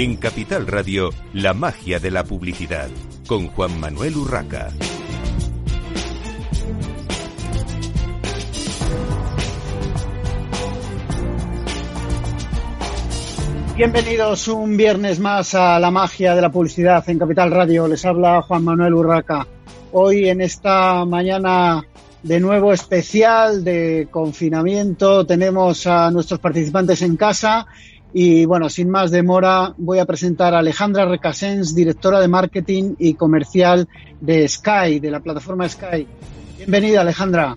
En Capital Radio, la magia de la publicidad, con Juan Manuel Urraca. Bienvenidos un viernes más a la magia de la publicidad en Capital Radio. Les habla Juan Manuel Urraca. Hoy en esta mañana de nuevo especial de confinamiento tenemos a nuestros participantes en casa y bueno, sin más demora, voy a presentar a Alejandra Recasens, directora de marketing y comercial de Sky, de la plataforma Sky. Bienvenida, Alejandra.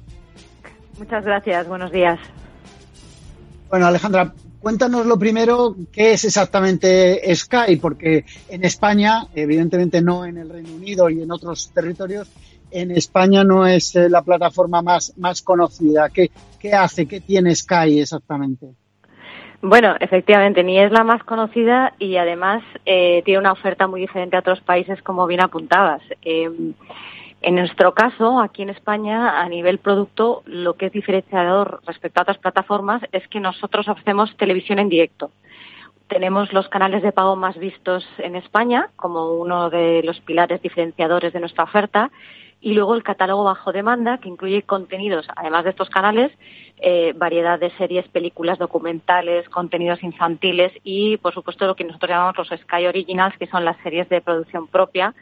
Muchas gracias, buenos días. Bueno, Alejandra, cuéntanos lo primero, ¿qué es exactamente Sky? Porque en España, evidentemente no en el Reino Unido y en otros territorios, en España no es eh, la plataforma más, más conocida. ¿Qué, qué hace? ¿Qué tiene Sky exactamente? Bueno, efectivamente, ni es la más conocida y además eh, tiene una oferta muy diferente a otros países, como bien apuntabas. Eh, en nuestro caso, aquí en España, a nivel producto, lo que es diferenciador respecto a otras plataformas es que nosotros ofrecemos televisión en directo. Tenemos los canales de pago más vistos en España como uno de los pilares diferenciadores de nuestra oferta y luego el catálogo bajo demanda, que incluye contenidos, además de estos canales, eh, variedad de series, películas, documentales, contenidos infantiles y, por supuesto, lo que nosotros llamamos los Sky Originals, que son las series de producción propia,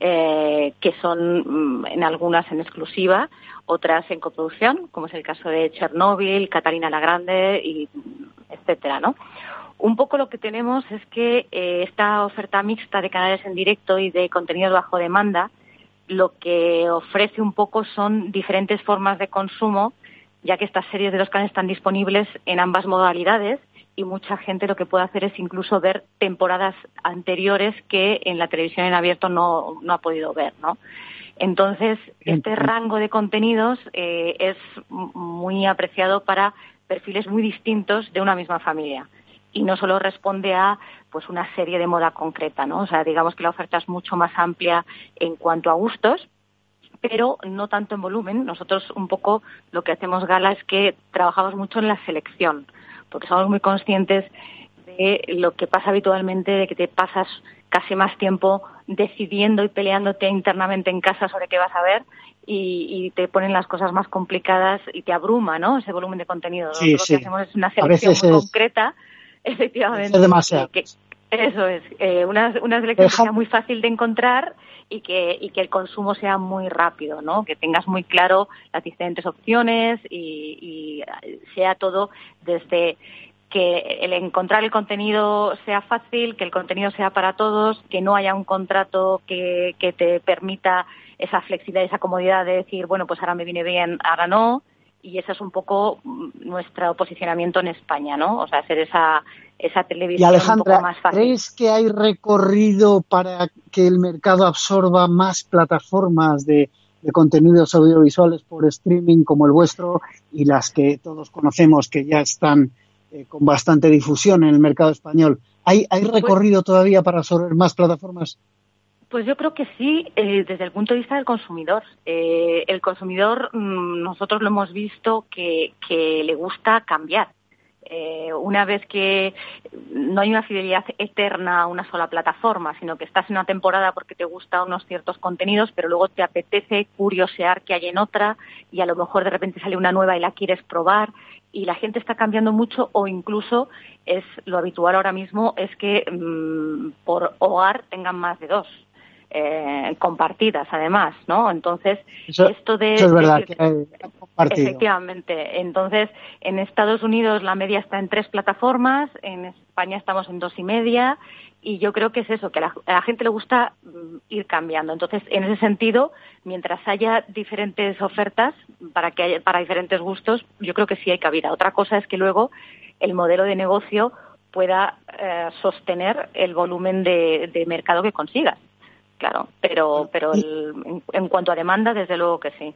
eh, que son mm, en algunas en exclusiva, otras en coproducción, como es el caso de Chernobyl, Catalina la Grande, y etcétera, ¿no? Un poco lo que tenemos es que eh, esta oferta mixta de canales en directo y de contenidos bajo demanda lo que ofrece un poco son diferentes formas de consumo, ya que estas series de los canales están disponibles en ambas modalidades y mucha gente lo que puede hacer es incluso ver temporadas anteriores que en la televisión en abierto no, no ha podido ver, ¿no? Entonces, este rango de contenidos eh, es muy apreciado para perfiles muy distintos de una misma familia y no solo responde a pues una serie de moda concreta, ¿no? O sea, digamos que la oferta es mucho más amplia en cuanto a gustos, pero no tanto en volumen. Nosotros un poco lo que hacemos gala es que trabajamos mucho en la selección, porque somos muy conscientes de lo que pasa habitualmente, de que te pasas casi más tiempo decidiendo y peleándote internamente en casa sobre qué vas a ver y, te ponen las cosas más complicadas y te abruma, ¿no? Ese volumen de contenido. Sí, Lo que hacemos es una selección muy concreta Efectivamente. Es demasiado. eso es, eh, una, una selección que sea muy fácil de encontrar y que, y que el consumo sea muy rápido, ¿no? Que tengas muy claro las diferentes opciones y, y sea todo desde que el encontrar el contenido sea fácil, que el contenido sea para todos, que no haya un contrato que, que te permita esa flexibilidad, esa comodidad de decir, bueno, pues ahora me viene bien, ahora no, y ese es un poco mm, nuestro posicionamiento en España, ¿no? O sea, hacer esa, esa televisión un poco más fácil. ¿crees que hay recorrido para que el mercado absorba más plataformas de, contenidos audiovisuales por streaming como el vuestro y las que todos conocemos que ya están eh, con bastante difusión en el mercado español? ¿Hay, hay pues recorrido todavía para absorber más plataformas? Pues yo creo que sí, eh, desde el punto de vista del consumidor. Eh, el consumidor, mm, nosotros lo hemos visto que, que le gusta cambiar. Eh, una vez que no hay una fidelidad eterna a una sola plataforma, sino que estás en una temporada porque te gustan unos ciertos contenidos, pero luego te apetece curiosear qué hay en otra y a lo mejor de repente sale una nueva y la quieres probar y la gente está cambiando mucho o incluso es lo habitual ahora mismo es que mm, por hogar tengan más de dos eh, compartidas además, ¿no? Entonces, esto de... es verdad, Efectivamente. Entonces, en Estados Unidos la media está en tres plataformas, en España estamos en dos y media, y yo creo que es eso, que a la, gente le gusta mm, ir cambiando. Entonces, en ese sentido, mientras haya diferentes ofertas para que haya, para diferentes gustos, yo creo que sí hay cabida. Otra cosa es que luego el modelo de negocio pueda eh, sostener el volumen de, mercado que consigas. Claro, pero, pero en, cuanto a demanda, desde luego que sí.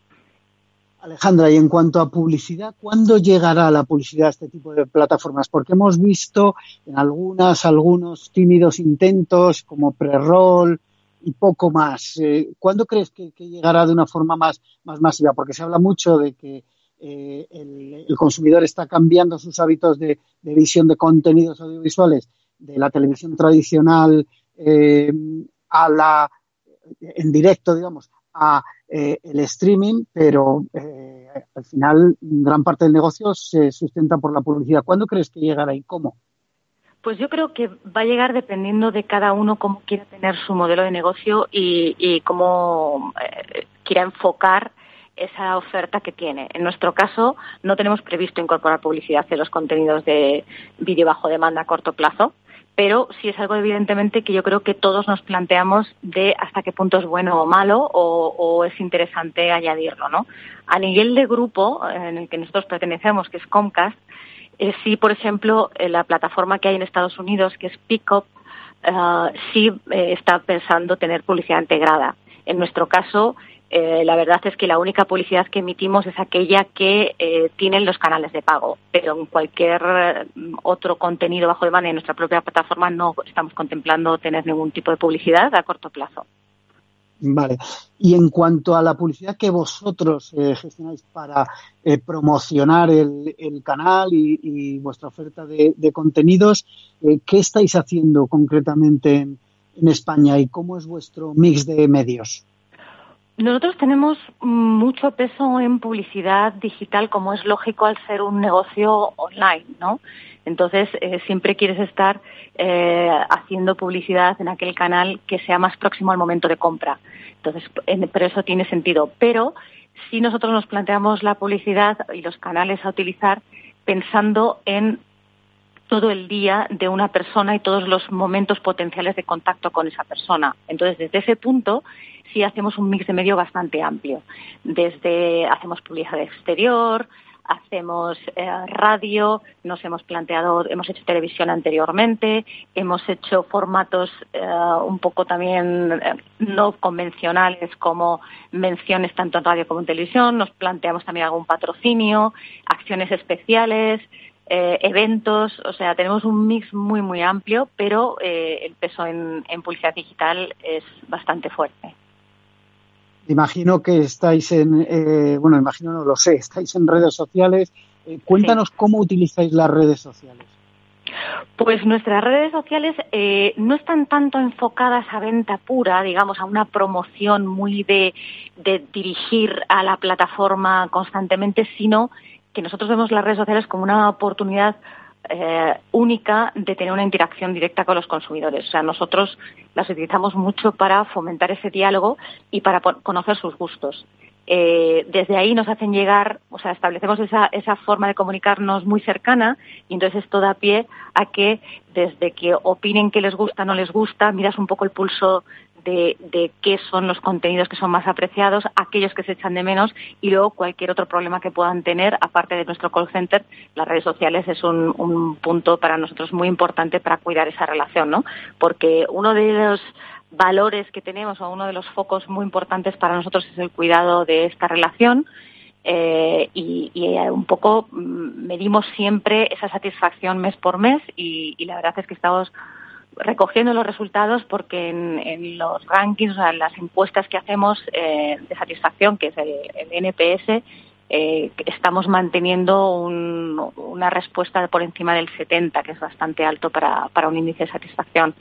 Alejandra, y en cuanto a publicidad, ¿cuándo llegará la publicidad a este tipo de plataformas? Porque hemos visto en algunas, algunos tímidos intentos como pre-roll y poco más. Eh, ¿Cuándo crees que, llegará de una forma más, más masiva? Porque se habla mucho de que eh, el, consumidor está cambiando sus hábitos de, visión de contenidos audiovisuales de la televisión tradicional eh, a la en directo, digamos, a eh, el streaming, pero al final gran parte del negocio se sustenta por la publicidad. ¿Cuándo crees que llegará y cómo? Pues yo creo que va a llegar dependiendo de cada uno cómo quiera tener su modelo de negocio y, cómo quiera enfocar esa oferta que tiene. En nuestro caso, no tenemos previsto incorporar publicidad en los contenidos de vídeo bajo demanda a corto plazo, pero sí es algo evidentemente que yo creo que todos nos planteamos de hasta qué punto es bueno o malo o, es interesante añadirlo, ¿no? A nivel de grupo en el que nosotros pertenecemos, que es Comcast, eh, sí, por ejemplo, eh, la plataforma que hay en Estados Unidos, que es Pickup, eh, sí está pensando tener publicidad integrada. En nuestro caso, eh, la verdad es que la única publicidad que emitimos es aquella que eh, tienen los canales de pago, pero en cualquier mm, otro contenido bajo demanda en nuestra propia plataforma no estamos contemplando tener ningún tipo de publicidad a corto plazo. Vale. Y en cuanto a la publicidad que vosotros eh, gestionáis para promocionar el, canal y, vuestra oferta de, contenidos, ¿qué estáis haciendo concretamente en España y cómo es vuestro mix de medios? Nosotros tenemos mucho peso en publicidad digital, como es lógico al ser un negocio online, ¿no? Entonces, eh, siempre quieres estar eh, haciendo publicidad en aquel canal que sea más próximo al momento de compra. Entonces, pero eso tiene sentido. Pero si nosotros nos planteamos la publicidad y los canales a utilizar pensando en todo el día de una persona y todos los momentos potenciales de contacto con esa persona. Entonces, desde ese punto, sí hacemos un mix de medio bastante amplio. Desde hacemos publicidad exterior, hacemos eh, radio, nos hemos planteado, hemos hecho televisión anteriormente, hemos hecho formatos eh, un poco también eh, no convencionales como menciones tanto en radio como en televisión, nos planteamos también algún patrocinio, acciones especiales, eventos, o sea, tenemos un mix muy, muy amplio, pero el peso en publicidad digital es bastante fuerte. Imagino que estáis en, eh, bueno, imagino no lo sé, estáis en redes sociales. Eh, cuéntanos cómo utilizáis las redes sociales. Pues nuestras redes sociales eh, no están tanto enfocadas a venta pura, digamos, a una promoción muy de, de dirigir a la plataforma constantemente, sino que nosotros vemos las redes sociales como una oportunidad eh, única de tener una interacción directa con los consumidores. O sea, nosotros las utilizamos mucho para fomentar ese diálogo y para conocer sus gustos. Eh, desde ahí nos hacen llegar, o sea, establecemos esa, esa forma de comunicarnos muy cercana y entonces esto da pie a que desde que opinen que les gusta, no les gusta, miras un poco el pulso de, qué son los contenidos que son más apreciados, aquellos que se echan de menos y luego cualquier otro problema que puedan tener, aparte de nuestro call center, las redes sociales es un, un punto para nosotros muy importante para cuidar esa relación, ¿no? Porque uno de los valores que tenemos o uno de los focos muy importantes para nosotros es el cuidado de esta relación. Eh, y, eh, un poco mm, medimos siempre esa satisfacción mes por mes y, y la verdad es que estamos recogiendo los resultados porque en, los rankings, o sea, en las encuestas que hacemos eh, de satisfacción, que es el, NPS, eh, estamos manteniendo una respuesta por encima del 70, que es bastante alto para, para un índice de satisfacción.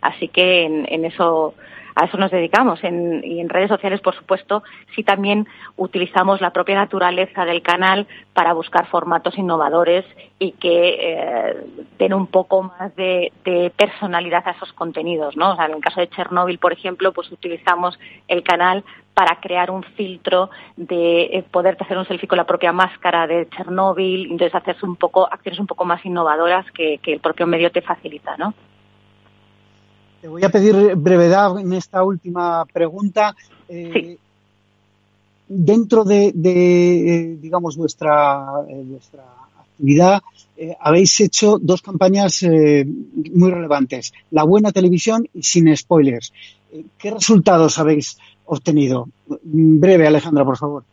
Así que en eso a eso nos dedicamos. Y en redes sociales, por supuesto, sí también utilizamos la propia naturaleza del canal para buscar formatos innovadores y que eh, den un poco más de, personalidad a esos contenidos, ¿no? En el caso de Chernobyl, por ejemplo, pues utilizamos el canal para crear un filtro de eh, poder hacer un selfie con la propia máscara de Chernobyl, entonces hacerse un poco acciones un poco más innovadoras que, que el propio medio te facilita, ¿no? Te voy a pedir brevedad en esta última pregunta. Eh, dentro de, eh, digamos, vuestra, eh, actividad, eh, habéis hecho dos campañas eh, muy relevantes, La Buena Televisión y Sin Spoilers. ¿Qué resultados habéis obtenido? Breve, Alejandra, por favor.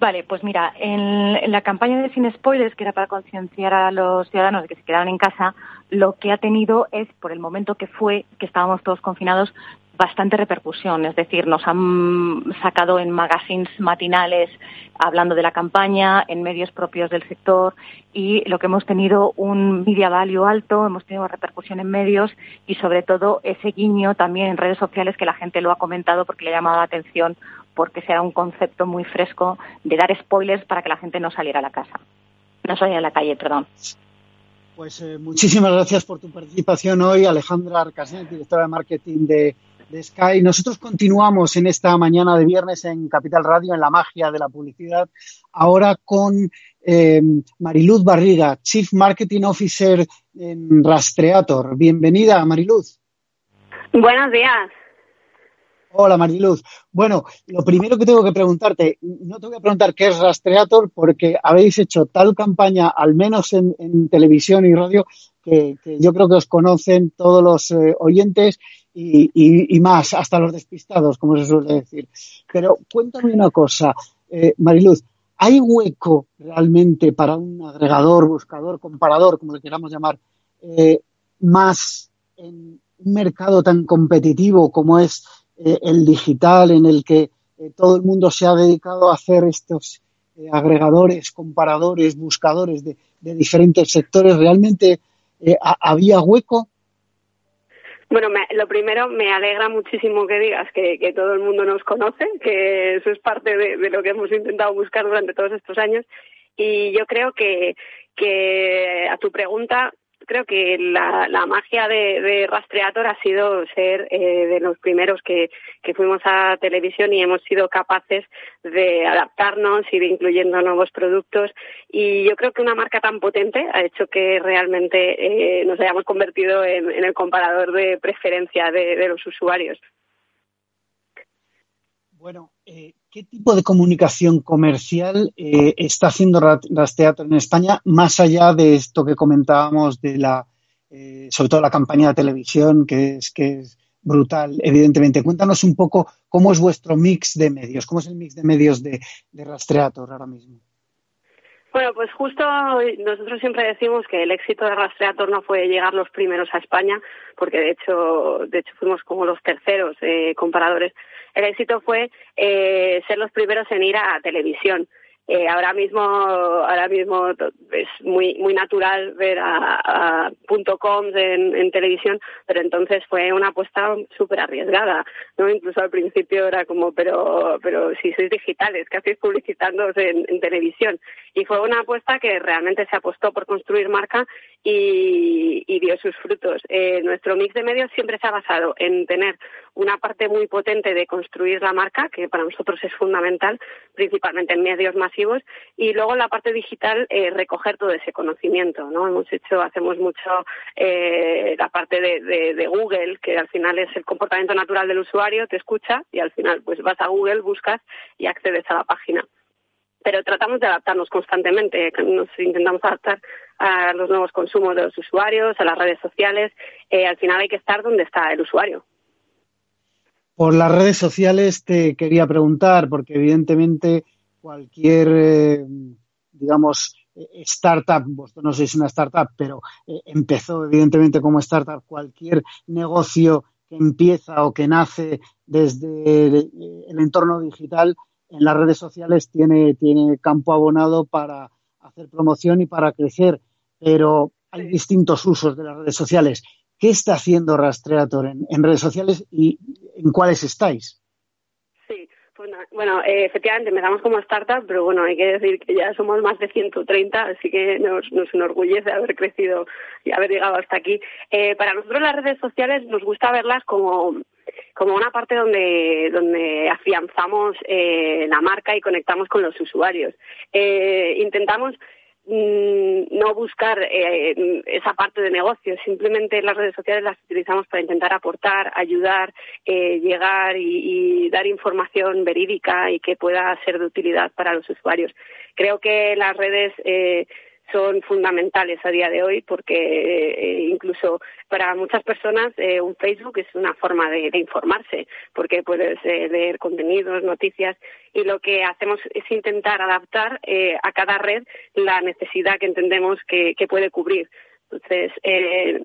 Vale, pues mira, en, la campaña de Sin Spoilers, que era para concienciar a los ciudadanos de que se quedaran en casa, lo que ha tenido es, por el momento que fue, que estábamos todos confinados, bastante repercusión. Es decir, nos han sacado en magazines matinales hablando de la campaña, en medios propios del sector y lo que hemos tenido un media value alto, hemos tenido repercusión en medios y sobre todo ese guiño también en redes sociales que la gente lo ha comentado porque le ha llamado la atención porque será un concepto muy fresco de dar spoilers para que la gente no saliera a la casa. No saliera a la calle, perdón. Pues eh, muchísimas gracias por tu participación hoy, Alejandra Arcasnet, directora de marketing de de Sky. Nosotros continuamos en esta mañana de viernes en Capital Radio, en la magia de la publicidad, ahora con eh, Mariluz Barriga, Chief Marketing Officer en Rastreator. Bienvenida, Mariluz. Buenos días. Hola Mariluz. Bueno, lo primero que tengo que preguntarte, no te voy a preguntar qué es Rastreator porque habéis hecho tal campaña, al menos en, televisión y radio, que, yo creo que os conocen todos los eh, oyentes y, más, hasta los despistados, como se suele decir. Pero cuéntame una cosa, eh, Mariluz, ¿hay hueco realmente para un agregador, buscador, comparador, como le queramos llamar, eh, más en un mercado tan competitivo como es eh, el digital, en el que todo el mundo se ha dedicado a hacer estos agregadores, comparadores, buscadores de, diferentes sectores? ¿Realmente había hueco? Bueno, lo primero, me alegra muchísimo que digas que, todo el mundo nos conoce, que eso es parte de, de, lo que hemos intentado buscar durante todos estos años. Y yo creo que, que a tu pregunta, creo que la, magia de, Rastreator ha sido ser eh, de los primeros que, fuimos a televisión y hemos sido capaces de adaptarnos, ir incluyendo nuevos productos. Y yo creo que una marca tan potente ha hecho que realmente eh, nos hayamos convertido en, en, el comparador de preferencia de, de los usuarios. Bueno, eh, ¿qué tipo de comunicación comercial eh, está haciendo Rastreator en España, más allá de esto que comentábamos de la, eh, sobre todo la campaña de televisión, que es, que es brutal, evidentemente? Cuéntanos un poco cómo es vuestro mix de medios, cómo es el mix de medios de, de Rastreator ahora mismo. Bueno, pues justo nosotros siempre decimos que el éxito de Rastreator no fue llegar los primeros a España, porque de hecho, de hecho fuimos como los terceros eh, comparadores el éxito fue eh, ser los primeros en ir a televisión. Eh, ahora mismo ahora mismo es muy muy natural ver a, punto .com en, televisión pero entonces fue una apuesta súper arriesgada no incluso al principio era como pero pero si sois digitales qué hacéis publicitándoos en, en televisión y fue una apuesta que realmente se apostó por construir marca y, y dio sus frutos. Eh, nuestro mix de medios siempre se ha basado en tener una parte muy potente de construir la marca que para nosotros es fundamental principalmente en medios más y luego en la parte digital eh, recoger todo ese conocimiento, ¿no? Hemos hecho, hacemos mucho eh, la parte de, Google, que al final es el comportamiento natural del usuario, te escucha y al final pues vas a Google, buscas y accedes a la página pero tratamos de adaptarnos constantemente, nos intentamos adaptar a los nuevos consumos de los usuarios, a las redes sociales. Eh, al final hay que estar donde está el usuario. Por las redes sociales te quería preguntar, porque evidentemente cualquier, eh, digamos, startup, vosotros no sois una startup, pero eh, empezó evidentemente como startup, cualquier negocio que empieza o que nace desde el, entorno digital en las redes sociales tiene, tiene campo abonado para hacer promoción y para crecer, pero hay distintos usos de las redes sociales. ¿Qué está haciendo Rastreator en redes sociales y en cuáles estáis? Bueno, eh, efectivamente empezamos como startup, pero bueno, hay que decir que ya somos más de 130, así que nos, enorgullece haber crecido y haber llegado hasta aquí. Eh, para nosotros las redes sociales nos gusta verlas como como una parte donde, donde afianzamos eh, la marca y conectamos con los usuarios. Eh, intentamos no buscar eh, esa parte de negocio, simplemente las redes sociales las utilizamos para intentar aportar, ayudar, eh, llegar y, dar información verídica y que pueda ser de utilidad para los usuarios. Creo que las redes eh, son fundamentales a día de hoy porque eh, incluso para muchas personas eh, un Facebook es una forma de, informarse porque puedes eh, leer contenidos, noticias y lo que hacemos es intentar adaptar a cada red la necesidad que entendemos que, puede cubrir. Entonces,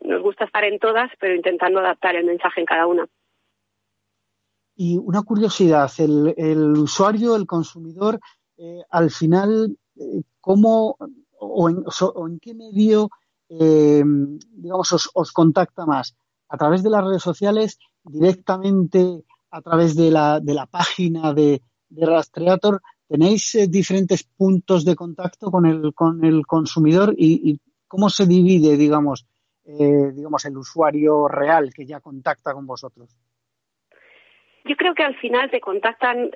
nos gusta estar en todas, pero intentando adaptar el mensaje en cada una. Y una curiosidad, el, usuario, el consumidor, al final, ¿cómo o en, qué medio, eh, digamos, os, contacta más? ¿A través de las redes sociales, directamente a través de la, de la página de, Rastreator? ¿Tenéis eh, diferentes puntos de contacto con el, con el consumidor y, cómo se divide, digamos, eh, digamos, el usuario real que ya contacta con vosotros? Yo creo que al final te contactan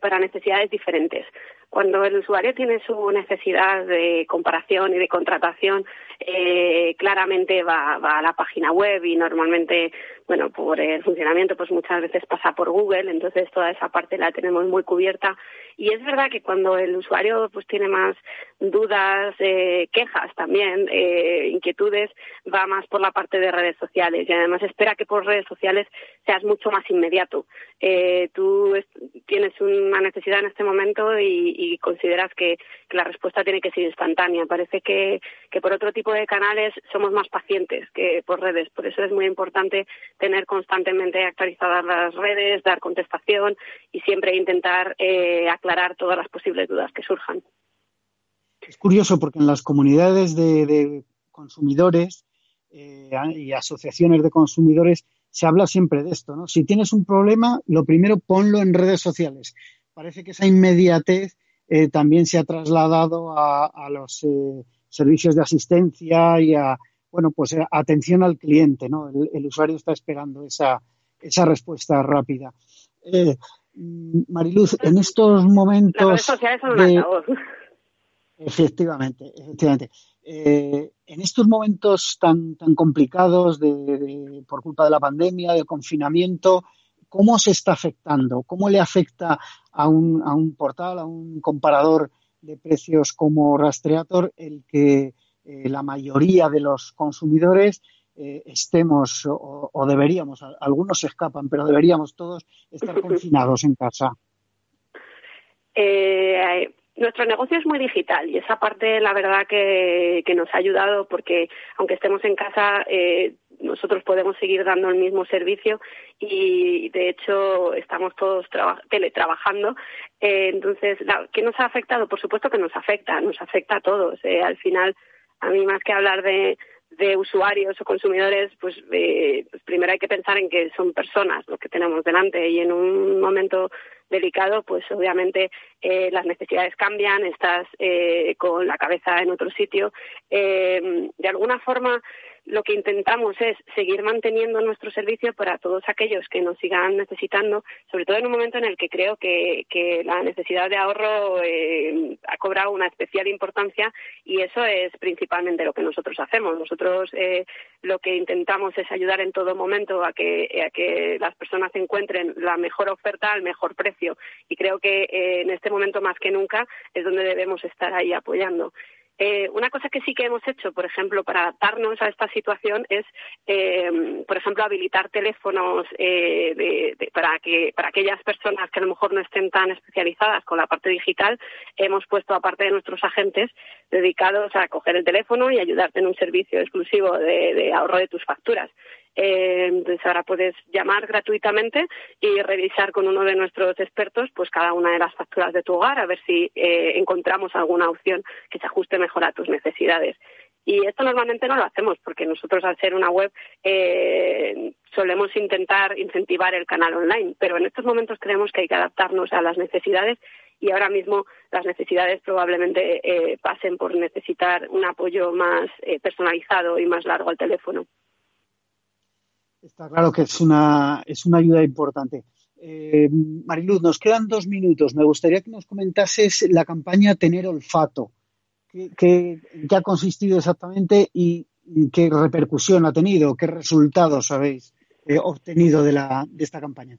para necesidades diferentes. Cuando el usuario tiene su necesidad de comparación y de contratación, eh, claramente va, va, a la página web y normalmente, bueno, por el funcionamiento, pues muchas veces pasa por Google, entonces toda esa parte la tenemos muy cubierta. Y es verdad que cuando el usuario pues tiene más dudas, eh, quejas también, eh, inquietudes, va más por la parte de redes sociales y además espera que por redes sociales seas mucho más inmediato. Eh, tú tienes una necesidad en este momento y, y consideras que, la respuesta tiene que ser instantánea. Parece que, por otro tipo de canales somos más pacientes que por redes. Por eso es muy importante tener constantemente actualizadas las redes, dar contestación y siempre intentar eh, aclarar todas las posibles dudas que surjan. Es curioso porque en las comunidades de, consumidores eh, y asociaciones de consumidores se habla siempre de esto, ¿no? Si tienes un problema, lo primero ponlo en redes sociales. Parece que esa inmediatez eh, también se ha trasladado a, los eh, servicios de asistencia y a, bueno, pues eh, atención al cliente, ¿no? El, usuario está esperando esa, esa respuesta rápida. Mariluz, en estos momentos. Las redes sociales son de... Efectivamente, efectivamente. en estos momentos tan, tan complicados de, por culpa de la pandemia, del confinamiento, ¿cómo se está afectando? ¿Cómo le afecta a un, a un portal, a un comparador de precios como Rastreator el que eh, la mayoría de los consumidores eh, estemos o, deberíamos, algunos se escapan, pero deberíamos todos estar confinados en casa? Eh, nuestro negocio es muy digital y esa parte, la verdad, que, que nos ha ayudado porque, aunque estemos en casa, eh, nosotros podemos seguir dando el mismo servicio y de hecho estamos todos teletrabajando. Eh, entonces, ¿qué nos ha afectado? Por supuesto que nos afecta, nos afecta a todos. Eh, al final, a mí más que hablar de, de usuarios o consumidores, pues, eh, pues, primero hay que pensar en que son personas lo que tenemos delante y en un momento delicado, pues obviamente eh, las necesidades cambian, estás eh, con la cabeza en otro sitio. de alguna forma, lo que intentamos es seguir manteniendo nuestro servicio para todos aquellos que nos sigan necesitando, sobre todo en un momento en el que creo que, la necesidad de ahorro eh, ha cobrado una especial importancia y eso es principalmente lo que nosotros hacemos. Nosotros eh, lo que intentamos es ayudar en todo momento a que, a que las personas encuentren la mejor oferta al mejor precio y creo que eh, en este momento más que nunca es donde debemos estar ahí apoyando. Eh, una cosa que sí que hemos hecho, por ejemplo, para adaptarnos a esta situación es, eh, por ejemplo, habilitar teléfonos para que para aquellas personas que a lo mejor no estén tan especializadas con la parte digital, hemos puesto aparte de nuestros agentes dedicados a coger el teléfono y ayudarte en un servicio exclusivo de ahorro de tus facturas. Eh, entonces ahora puedes llamar gratuitamente y revisar con uno de nuestros expertos pues cada una de las facturas de tu hogar a ver si eh, encontramos alguna opción que se ajuste mejor a tus necesidades. Y esto normalmente no lo hacemos porque nosotros al ser una web eh, solemos intentar incentivar el canal online, pero en estos momentos creemos que hay que adaptarnos a las necesidades y ahora mismo las necesidades probablemente pasen por necesitar un apoyo más personalizado y más largo al teléfono. Está claro que es una, es una ayuda importante. Eh, Mariluz, nos quedan dos minutos. Me gustaría que nos comentases la campaña Tener Olfato. ¿Qué, ha consistido exactamente y qué repercusión ha tenido? ¿Qué resultados habéis eh, obtenido de, la, de esta campaña?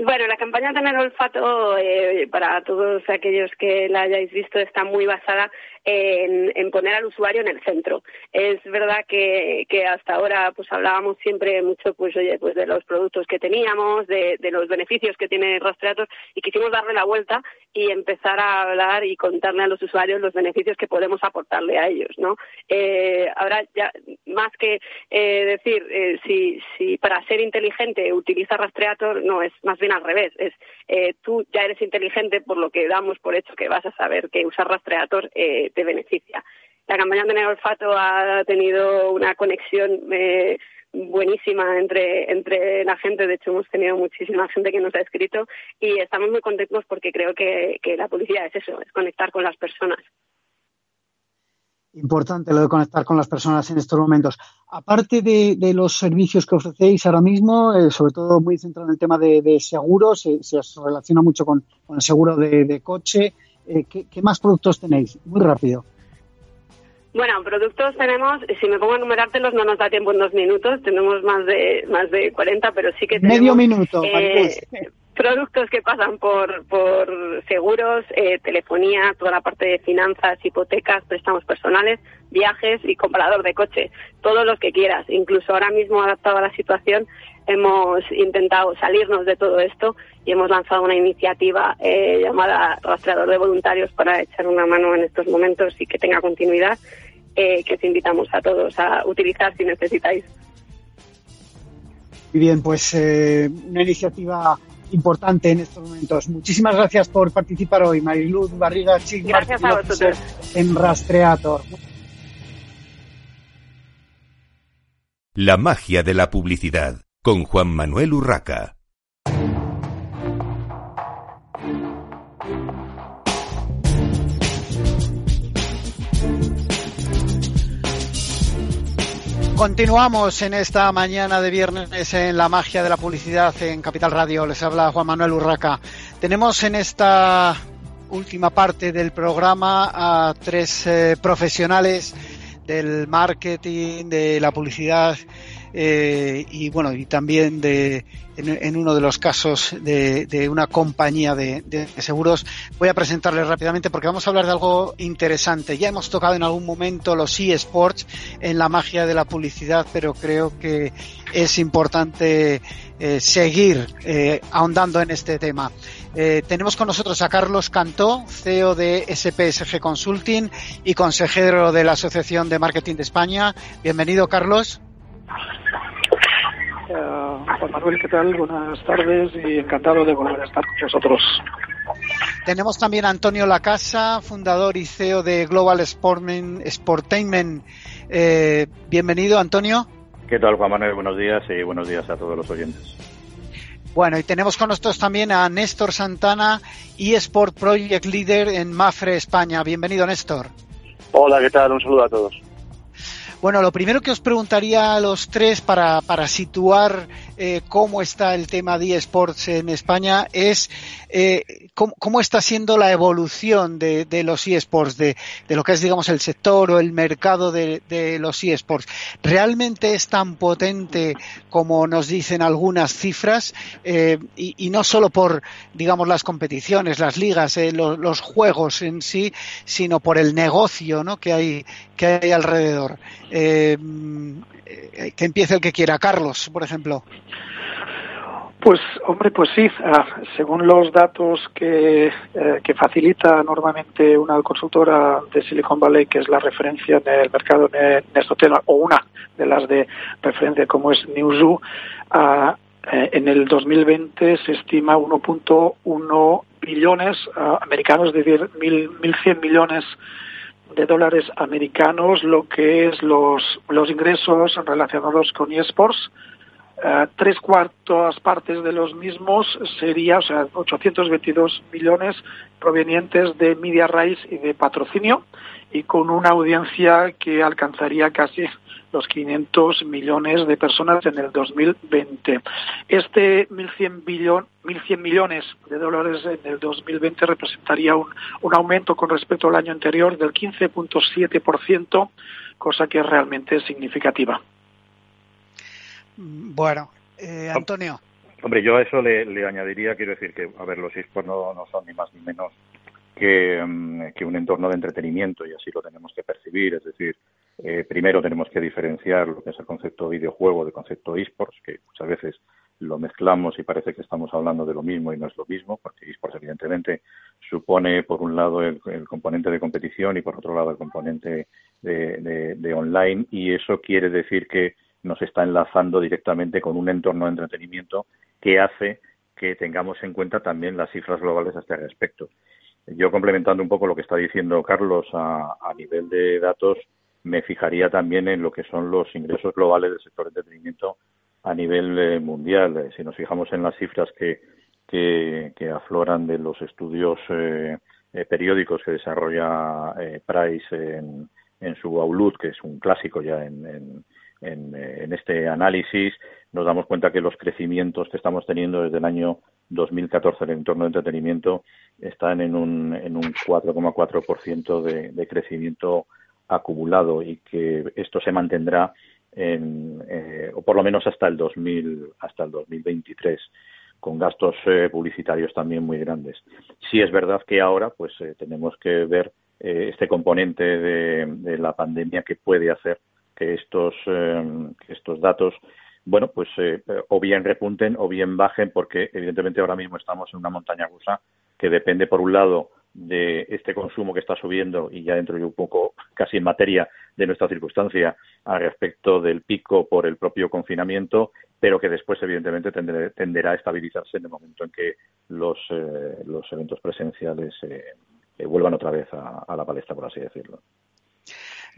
Bueno, la campaña Tener Olfato, eh, para todos aquellos que la hayáis visto, está muy basada en, poner al usuario en el centro. Es verdad que, hasta ahora pues hablábamos siempre mucho pues oye pues de los productos que teníamos, de, los beneficios que tiene Rastreator y quisimos darle la vuelta y empezar a hablar y contarle a los usuarios los beneficios que podemos aportarle a ellos, ¿no? Eh, ahora ya más que eh, decir eh, si, si para ser inteligente utiliza Rastreator, no es más bien al revés, es tú ya eres inteligente por lo que damos por hecho que vas a saber que usar Rastreator beneficia. La campaña de Olfato ha tenido una conexión eh, buenísima entre, entre la gente. De hecho, hemos tenido muchísima gente que nos ha escrito y estamos muy contentos porque creo que, la publicidad es eso, es conectar con las personas. Importante lo de conectar con las personas en estos momentos. Aparte de, los servicios que ofrecéis ahora mismo, eh, sobre todo muy centrado en el tema de, seguros, se relaciona mucho con, el seguro de, coche. Eh, ¿qué, más productos tenéis? Muy rápido. Bueno, productos tenemos, si me pongo a enumerártelos no nos da tiempo en dos minutos, tenemos más de más de 40, pero sí que tenemos... Medio minuto, eh, Productos que pasan por, por seguros, eh, telefonía, toda la parte de finanzas, hipotecas, préstamos personales, viajes y comprador de coche, todos los que quieras. Incluso ahora mismo adaptado a la situación hemos intentado salirnos de todo esto y hemos lanzado una iniciativa eh, llamada Rastreador de Voluntarios para echar una mano en estos momentos y que tenga continuidad, eh, que os invitamos a todos a utilizar si necesitáis. Muy bien, pues eh, una iniciativa importante en estos momentos. Muchísimas gracias por participar hoy, Mariluz Barriga Gracias a vosotros. En Rastreator. La magia de la publicidad con Juan Manuel Urraca. Continuamos en esta mañana de viernes en la magia de la publicidad en Capital Radio. Les habla Juan Manuel Urraca. Tenemos en esta última parte del programa a tres eh, profesionales del marketing, de la publicidad eh, y bueno, y también de, en, uno de los casos de, una compañía de, seguros. Voy a presentarles rápidamente porque vamos a hablar de algo interesante. Ya hemos tocado en algún momento los eSports en la magia de la publicidad, pero creo que es importante eh, seguir eh, ahondando en este tema. tenemos con nosotros a Carlos Cantó, CEO de SPSG Consulting y consejero de la Asociación de Marketing de España. Bienvenido, Carlos. Eh, Juan Manuel, ¿qué tal? Buenas tardes y encantado de volver a estar con vosotros. Tenemos también a Antonio Lacasa, fundador y CEO de Global Sportainment. Eh, bienvenido, Antonio. ¿Qué tal, Juan Manuel? Buenos días y buenos días a todos los oyentes. Bueno, y tenemos con nosotros también a Néstor Santana, eSport Project Leader en Mafre, España. Bienvenido, Néstor. Hola, ¿qué tal? Un saludo a todos. Bueno, lo primero que os preguntaría a los tres para, para situar eh, cómo está el tema de eSports en España es eh, cómo, está siendo la evolución de, de los eSports, de, lo que es, digamos, el sector o el mercado de, de los eSports. ¿Realmente es tan potente como nos dicen algunas cifras? Eh, y, no solo por, digamos, las competiciones, las ligas, eh, los, los, juegos en sí, sino por el negocio ¿no? que, hay, que hay alrededor. Eh, que empiece el que quiera. Carlos, por ejemplo. Pues, hombre, pues sí. Ah, según los datos que, eh, que facilita normalmente una consultora de Silicon Valley, que es la referencia en el mercado de hotel o una de las de referencia como es Newzoo, ah, eh, en el 2020 se estima 1.1 billones ah, americanos, es decir, 1.100 millones de dólares americanos lo que es los, los ingresos relacionados con eSports. Eh, tres cuartas partes de los mismos sería, o sea, 822 millones provenientes de media raíz y de patrocinio y con una audiencia que alcanzaría casi los 500 millones de personas en el 2020. Este 1.100, billón, 1.100 millones de dólares en el 2020 representaría un, un aumento con respecto al año anterior del 15.7%, cosa que es realmente significativa. Bueno, eh, Antonio. Hombre, yo a eso le, añadiría, quiero decir que, a ver, los esports no, no son ni más ni menos que, mm, que un entorno de entretenimiento y así lo tenemos que percibir. Es decir, eh, primero tenemos que diferenciar lo que es el concepto videojuego del concepto esports, que muchas veces lo mezclamos y parece que estamos hablando de lo mismo y no es lo mismo, porque esports evidentemente supone por un lado el, componente de competición y por otro lado el componente de, online y eso quiere decir que nos está enlazando directamente con un entorno de entretenimiento que hace que tengamos en cuenta también las cifras globales a este respecto. Yo complementando un poco lo que está diciendo Carlos a, nivel de datos, me fijaría también en lo que son los ingresos globales del sector de entretenimiento a nivel eh, mundial. Eh, si nos fijamos en las cifras que, que, afloran de los estudios eh, periódicos que desarrolla Price en, su Outlook, que es un clásico ya en, en, este análisis, nos damos cuenta que los crecimientos que estamos teniendo desde el año 2014 en el entorno de entretenimiento están en un, en un 4,4% de, de crecimiento acumulado y que esto se mantendrá en, eh, o por lo menos hasta el 2000 hasta el 2023 con gastos eh, publicitarios también muy grandes. Sí es verdad que ahora pues eh, tenemos que ver este componente de, la pandemia que puede hacer que estos que estos datos bueno pues o bien repunten o bien bajen porque evidentemente ahora mismo estamos en una montaña rusa que depende por un lado de este consumo que está subiendo y ya dentro de un poco casi en materia de nuestra circunstancia al respecto del pico por el propio confinamiento, pero que después evidentemente tenderá a estabilizarse en el momento en que los, eh, los eventos presenciales eh, eh, vuelvan otra vez a la palestra, por así decirlo.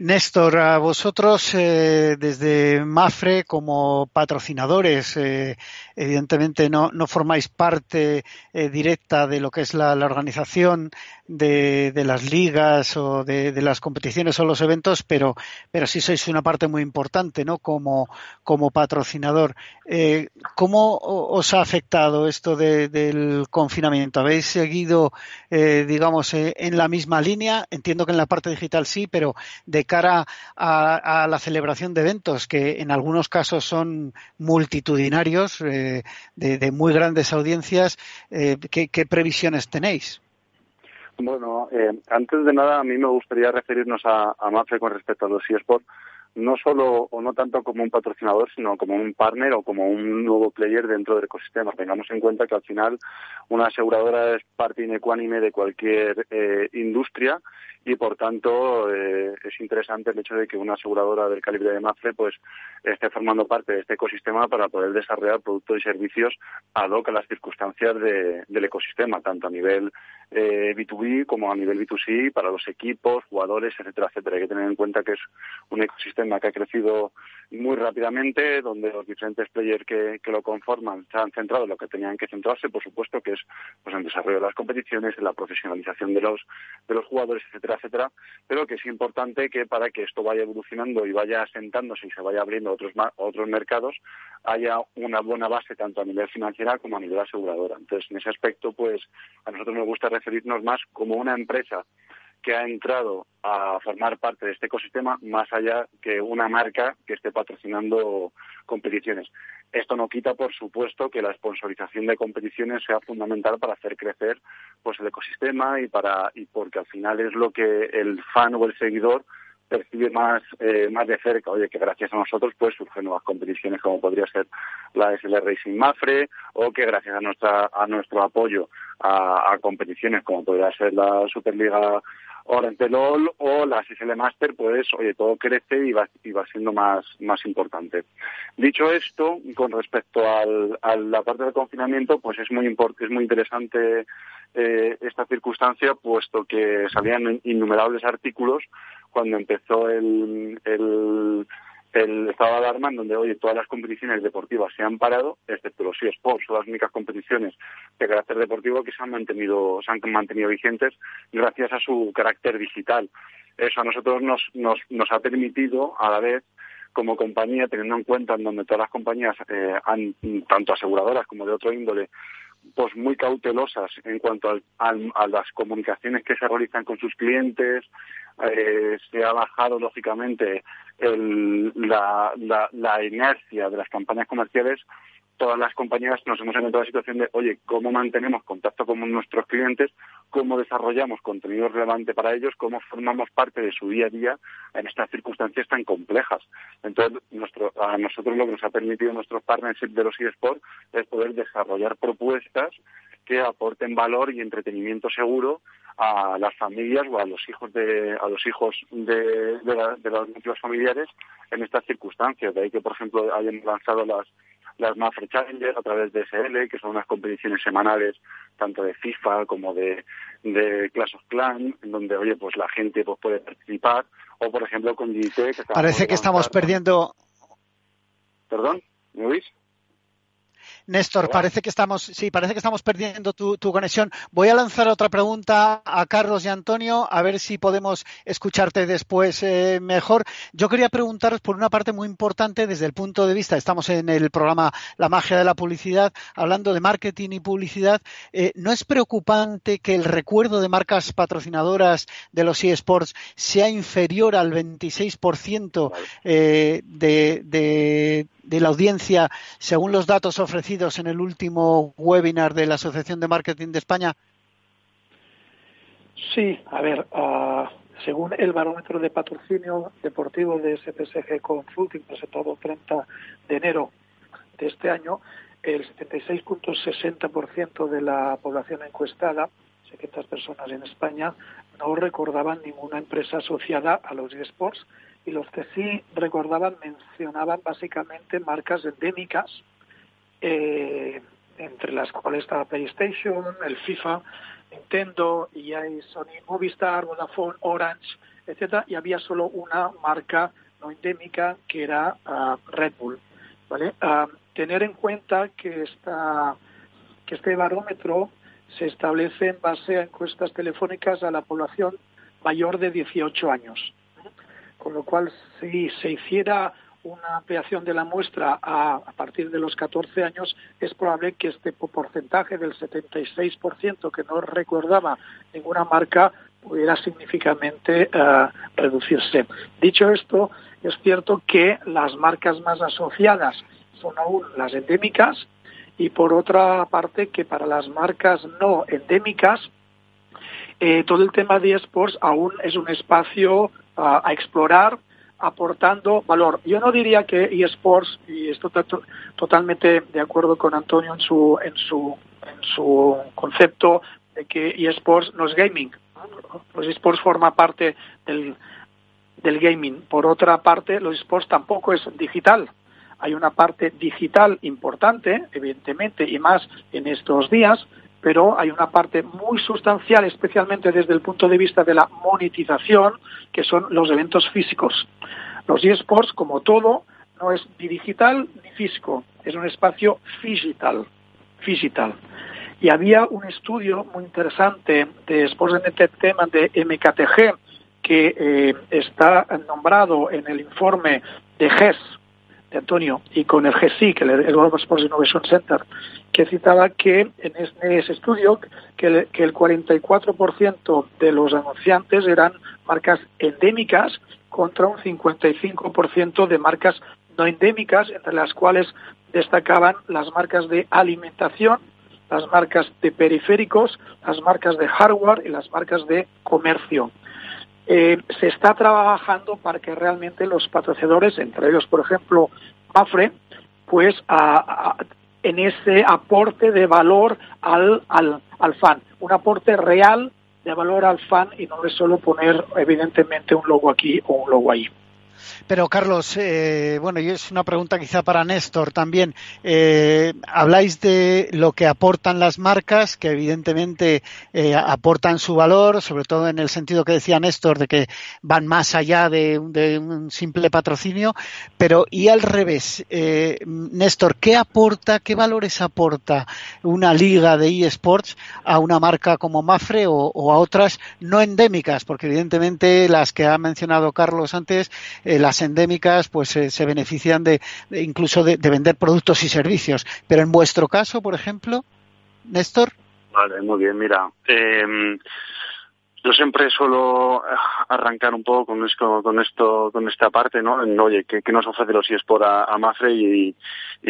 Néstor, a vosotros eh, desde Mafre como patrocinadores, eh, evidentemente no, formáis parte eh, directa de lo que es la, organización de, de, las ligas o de, de, las competiciones o los eventos, pero, pero sí sois una parte muy importante ¿no? como, como patrocinador. ¿Cómo os ha afectado esto del confinamiento? ¿Habéis seguido, digamos, en la misma línea? Entiendo que en la parte digital sí, pero de cara a, la celebración de eventos que en algunos casos son multitudinarios, eh, de, muy grandes audiencias, eh, ¿qué, previsiones tenéis? Bueno, eh, antes de nada, a mí me gustaría referirnos a, a con respecto a los eSports no solo o no tanto como un patrocinador, sino como un partner o como un nuevo player dentro del ecosistema. Tengamos en cuenta que al final una aseguradora es parte inecuánime de cualquier eh, industria y por tanto eh, es interesante el hecho de que una aseguradora del calibre de Mafre pues esté formando parte de este ecosistema para poder desarrollar productos y servicios ad hoc a las circunstancias del ecosistema, tanto a nivel eh, B2B como a nivel B2C, para los equipos, jugadores, etcétera, etcétera. Hay que tener en cuenta que es un ecosistema que ha crecido muy rápidamente, donde los diferentes players que, que lo conforman se han centrado en lo que tenían que centrarse, por supuesto, que es pues en el desarrollo de las competiciones, en la profesionalización de los, de los jugadores, etcétera, etcétera, pero que es importante que para que esto vaya evolucionando y vaya asentándose y se vaya abriendo otros, otros mercados, haya una buena base tanto a nivel financiera como a nivel aseguradora. Entonces, en ese aspecto, pues a nosotros nos gusta referirnos más como una empresa que ha entrado a formar parte de este ecosistema más allá que una marca que esté patrocinando competiciones. Esto no quita, por supuesto, que la sponsorización de competiciones sea fundamental para hacer crecer pues el ecosistema y para y porque al final es lo que el fan o el seguidor percibe más, eh, más de cerca, oye, que gracias a nosotros pues surgen nuevas competiciones como podría ser la SL Racing Mafre o que gracias a nuestra a nuestro apoyo a, competiciones como podría ser la Superliga Orentelol o la SL Master, pues oye, todo crece y va, y va siendo más, más importante. Dicho esto, con respecto al, a la parte del confinamiento, pues es muy, es muy interesante eh, esta circunstancia, puesto que salían innumerables artículos cuando empezó el, el, el estado de alarma en donde hoy todas las competiciones deportivas se han parado, excepto los eSports, son las únicas competiciones de carácter deportivo que se han mantenido, se han mantenido vigentes gracias a su carácter digital. Eso a nosotros nos, nos, nos ha permitido a la vez como compañía, teniendo en cuenta en donde todas las compañías eh, han, tanto aseguradoras como de otro índole, pues muy cautelosas en cuanto a las comunicaciones que se realizan con sus clientes. Eh, se ha bajado, lógicamente, la, la, inercia de las campañas comerciales todas las compañías nos hemos encontrado la situación de, oye, ¿cómo mantenemos contacto con nuestros clientes? ¿Cómo desarrollamos contenido relevante para ellos? ¿Cómo formamos parte de su día a día en estas circunstancias tan complejas? Entonces, nuestro, a nosotros lo que nos ha permitido nuestros partnerships de los eSports es poder desarrollar propuestas que aporten valor y entretenimiento seguro a las familias o a los hijos de a los hijos de, de, los núcleos familiares en estas circunstancias. De ahí que, por ejemplo, hayan lanzado las las Mafre Challenger a través de SL, que son unas competiciones semanales tanto de FIFA como de, de Clash of Clans, donde, oye, pues la gente pues, puede participar, o por ejemplo con GT, que Parece que estamos perdiendo... ¿Perdón? ¿Me oís? Néstor, parece que estamos, sí, parece que estamos perdiendo tu, conexión. Voy a lanzar otra pregunta a Carlos y Antonio, a ver si podemos escucharte después eh, mejor. Yo quería preguntaros por una parte muy importante desde el punto de vista, estamos en el programa La magia de la publicidad, hablando de marketing y publicidad. Eh, ¿No es preocupante que el recuerdo de marcas patrocinadoras de los eSports sea inferior al 26% eh, de, de de la audiencia según los datos ofrecidos en el último webinar de la Asociación de Marketing de España? Sí, a ver, uh, según el barómetro de patrocinio deportivo de SPSG Consulting presentado el 30 de enero de este año, el 76.60% de la población encuestada, 700 personas en España, no recordaban ninguna empresa asociada a los eSports y los que sí recordaban mencionaban básicamente marcas endémicas, eh, entre las cuales estaba PlayStation, el FIFA, Nintendo, EA, Sony, Movistar, Vodafone, Orange, etcétera, y había solo una marca no endémica que era ah, Red Bull. ¿vale? Ah, tener en cuenta que esta que este barómetro se establece en base a encuestas telefónicas a la población mayor de 18 años con lo cual si se hiciera una ampliación de la muestra a, partir de los 14 años, es probable que este porcentaje del 76% que no recordaba ninguna marca pudiera significativamente eh, reducirse. Dicho esto, es cierto que las marcas más asociadas son aún las endémicas y por otra parte que para las marcas no endémicas eh, todo el tema de esports aún es un espacio a, explorar aportando valor. Yo no diría que eSports, y estoy totalmente de acuerdo con Antonio en su, en su, en su concepto de que eSports no es gaming. Los eSports forma parte del, del gaming. Por otra parte, los eSports tampoco es digital. Hay una parte digital importante, evidentemente, y más en estos días, pero hay una parte muy sustancial, especialmente desde el punto de vista de la monetización, que son los eventos físicos. Los eSports, como todo, no es ni digital ni físico, es un espacio digital, digital. Y había un estudio muy interesante de Sports Entertainment de MKTG que eh, está nombrado en el informe de GES, de Antonio, y con el GSIC, el Global Sports Innovation Center, que citaba que en ese estudio que el, que el 44% de los anunciantes eran marcas endémicas contra un 55% de marcas no endémicas, entre las cuales destacaban las marcas de alimentación, las marcas de periféricos, las marcas de hardware y las marcas de comercio. Eh, se está trabajando para que realmente los patrocinadores, entre ellos, por ejemplo, Mafre, pues en ese aporte de valor al, al, al fan, un aporte real de valor al fan y no es solo poner evidentemente un logo aquí o un logo ahí. Pero Carlos, eh, bueno, y es una pregunta quizá para Néstor también. Eh, habláis de lo que aportan las marcas, que evidentemente eh, aportan su valor, sobre todo en el sentido que decía Néstor, de que van más allá de, un simple patrocinio. Pero y al revés, Néstor, ¿qué aporta, qué valores aporta una liga de eSports a una marca como Mafre o, a otras no endémicas? Porque evidentemente las que ha mencionado Carlos antes, las endémicas pues eh, se benefician de, incluso de, vender productos y servicios. Pero en vuestro caso, por ejemplo, Néstor. Vale, muy bien. Mira, em, yo siempre suelo arrancar un poco con esto, con esto, con esta parte, ¿no? oye, ¿qué, nos ofrece los eSport a, a Mafre? Y,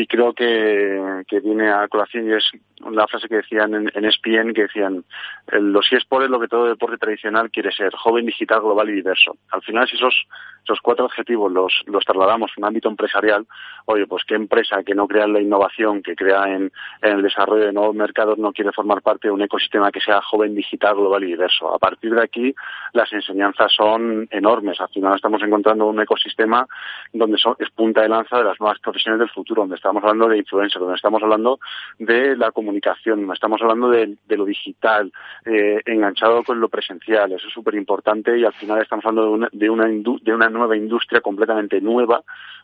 creo que, que viene a colación y es una frase que decían en, en ESPN que decían los eSports es lo que todo deporte tradicional quiere ser, joven, digital, global y diverso. Al final, si esos, esos cuatro objetivos los, los trasladamos en un ámbito empresarial, oye, pues qué empresa que no crea en la innovación, que crea en, en el desarrollo de nuevos mercados no quiere formar parte de un ecosistema que sea joven, digital, global y diverso. A partir de aquí, las enseñanzas son enormes. Al final estamos encontrando un ecosistema donde son, es punta de lanza de las nuevas profesiones del futuro, donde estamos hablando de influencer, donde estamos hablando de la comunicación, donde estamos hablando de, lo digital, eh, enganchado con lo presencial. Eso es súper importante y al final estamos hablando de una, de una, de una nueva industria completamente nueva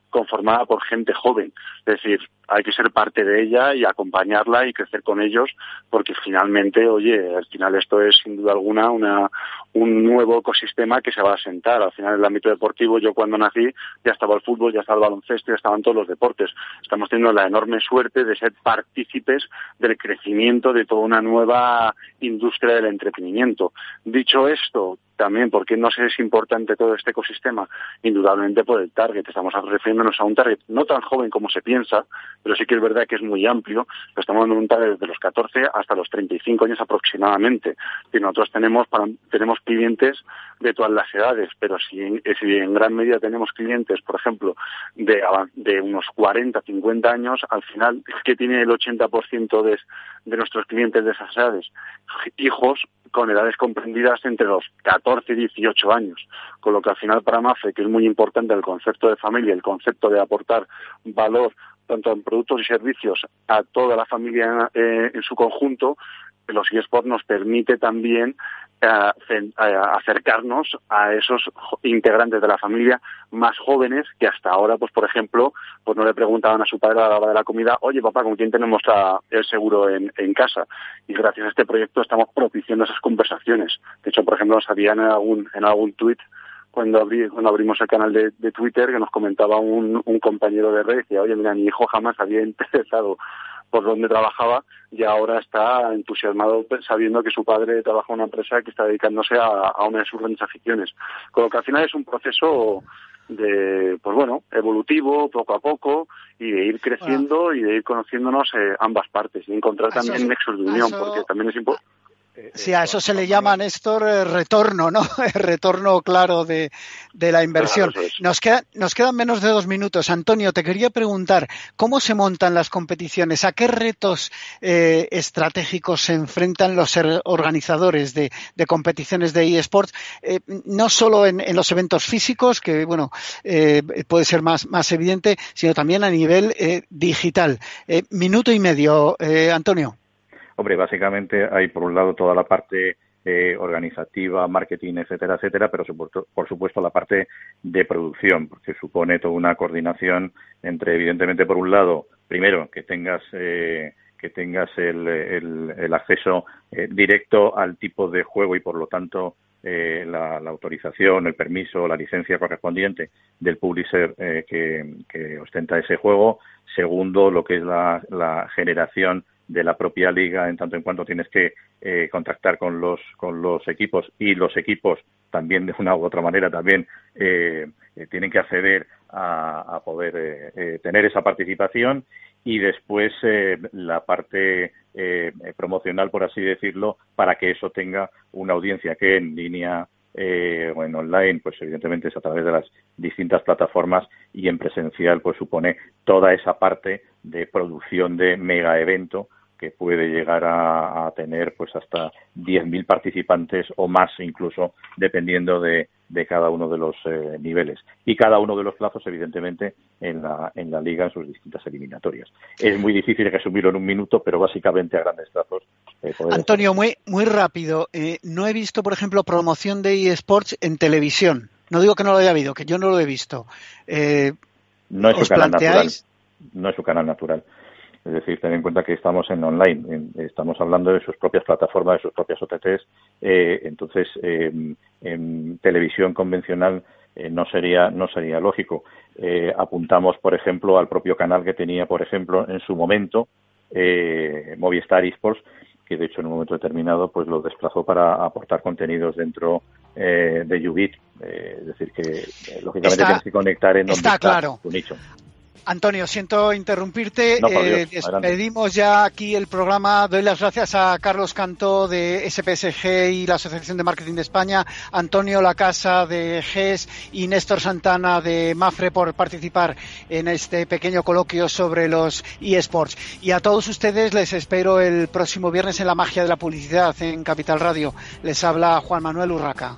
conformada por gente joven. Es decir, hay que ser parte de ella y acompañarla y crecer con ellos, porque finalmente, oye, al final esto es sin duda alguna una, un nuevo ecosistema que se va a asentar. Al final, en el ámbito deportivo, yo cuando nací ya estaba el fútbol, ya estaba el baloncesto, ya estaban todos los deportes. Estamos teniendo la enorme suerte de ser partícipes del crecimiento de toda una nueva industria del entretenimiento. Dicho esto, también, ¿por qué no es importante todo este ecosistema? Indudablemente por el target. Estamos refiriéndonos a un target no tan joven como se piensa, pero sí que es verdad que es muy amplio. Estamos de un target desde los 14 hasta los 35 años aproximadamente. Y nosotros tenemos, para, tenemos clientes de todas las edades, pero si en, en gran medida tenemos clientes, por ejemplo, de, de unos 40, 50 años, al final, que tiene el 80% de, de nuestros clientes de esas edades? Hijos con edades comprendidas entre los 14 y 18 años. Con lo que al final para MAFE, que es muy importante el concepto de familia, el concepto de aportar valor tanto en productos y servicios a toda la familia eh, en su conjunto, los eSports nos permite también eh, acercarnos a esos integrantes de la familia más jóvenes que hasta ahora, pues por ejemplo, pues no le preguntaban a su padre a la hora de la comida, oye papá, ¿con quién tenemos el seguro en, casa? Y gracias a este proyecto estamos propiciando esas conversaciones. De hecho, por ejemplo, nos habían en algún, en algún tuit cuando, abrí, cuando abrimos el canal de, Twitter que nos comentaba un, compañero de red, que oye, mira, mi hijo jamás había interesado por donde trabajaba y ahora está entusiasmado sabiendo que su padre trabaja en una empresa que está dedicándose a, una de sus grandes aficiones. Con lo que al final es un proceso de, pues bueno, evolutivo, poco a poco, y de ir creciendo y de ir conociéndonos eh, ambas partes y encontrar también nexos de unión, porque también es importante eh, sí, a eso se le llama, Néstor, eh, retorno, ¿no? retorno claro de, la inversión. Nos, queda, nos quedan menos de dos minutos. Antonio, te quería preguntar, ¿cómo se montan las competiciones? ¿A qué retos eh, estratégicos se enfrentan los organizadores de, competiciones de eSports? no solo en, los eventos físicos, que, bueno, puede ser más, más evidente, sino también a nivel digital. minuto y medio, Antonio. Hombre, básicamente hay por un lado toda la parte eh, organizativa, marketing, etcétera, etcétera, pero por supuesto la parte de producción, porque supone toda una coordinación entre, evidentemente, por un lado, primero, que tengas eh, que tengas el, el, acceso eh, directo al tipo de juego y, por lo tanto, la, autorización, el permiso, la licencia correspondiente del publisher que, que, ostenta ese juego. Segundo, lo que es la, la generación de la propia liga en tanto en cuanto tienes que eh, contactar con los con los equipos y los equipos también de una u otra manera también eh, eh, tienen que acceder a, poder tener esa participación y después la parte promocional por así decirlo para que eso tenga una audiencia que en línea eh, o en online, pues evidentemente es a través de las distintas plataformas y en presencial pues supone toda esa parte de producción de mega evento que puede llegar a, tener pues hasta 10.000 participantes o más incluso dependiendo de, cada uno de los eh, niveles y cada uno de los plazos evidentemente en la, en la liga en sus distintas eliminatorias. Es muy difícil resumirlo en un minuto, pero básicamente a grandes trazos. Eh, Antonio, muy, muy rápido. Eh, no he visto, por ejemplo, promoción de eSports en televisión. No digo que no lo haya habido, que yo no lo he visto. no es su canal natural. No es su canal natural. Es decir, ten en cuenta que estamos en online, estamos hablando de sus propias plataformas, de sus propias OTTs. Eh, entonces, eh, en televisión convencional eh, no sería no sería lógico. apuntamos, por ejemplo, al propio canal que tenía, por ejemplo, en su momento Movistar Esports, que de hecho en un momento determinado pues lo desplazó para aportar contenidos dentro de Ubit. es decir, que lógicamente tienes que conectar en donde está, claro. tu nicho. Antonio, siento interrumpirte. eh, despedimos ya aquí el programa. Doy las gracias a Carlos Cantó de SPSG y la Asociación de Marketing de España, Antonio Lacasa de GES y Néstor Santana de Mafre por participar en este pequeño coloquio sobre los eSports. Y a todos ustedes les espero el próximo viernes en la magia de la publicidad en Capital Radio. Les habla Juan Manuel Urraca.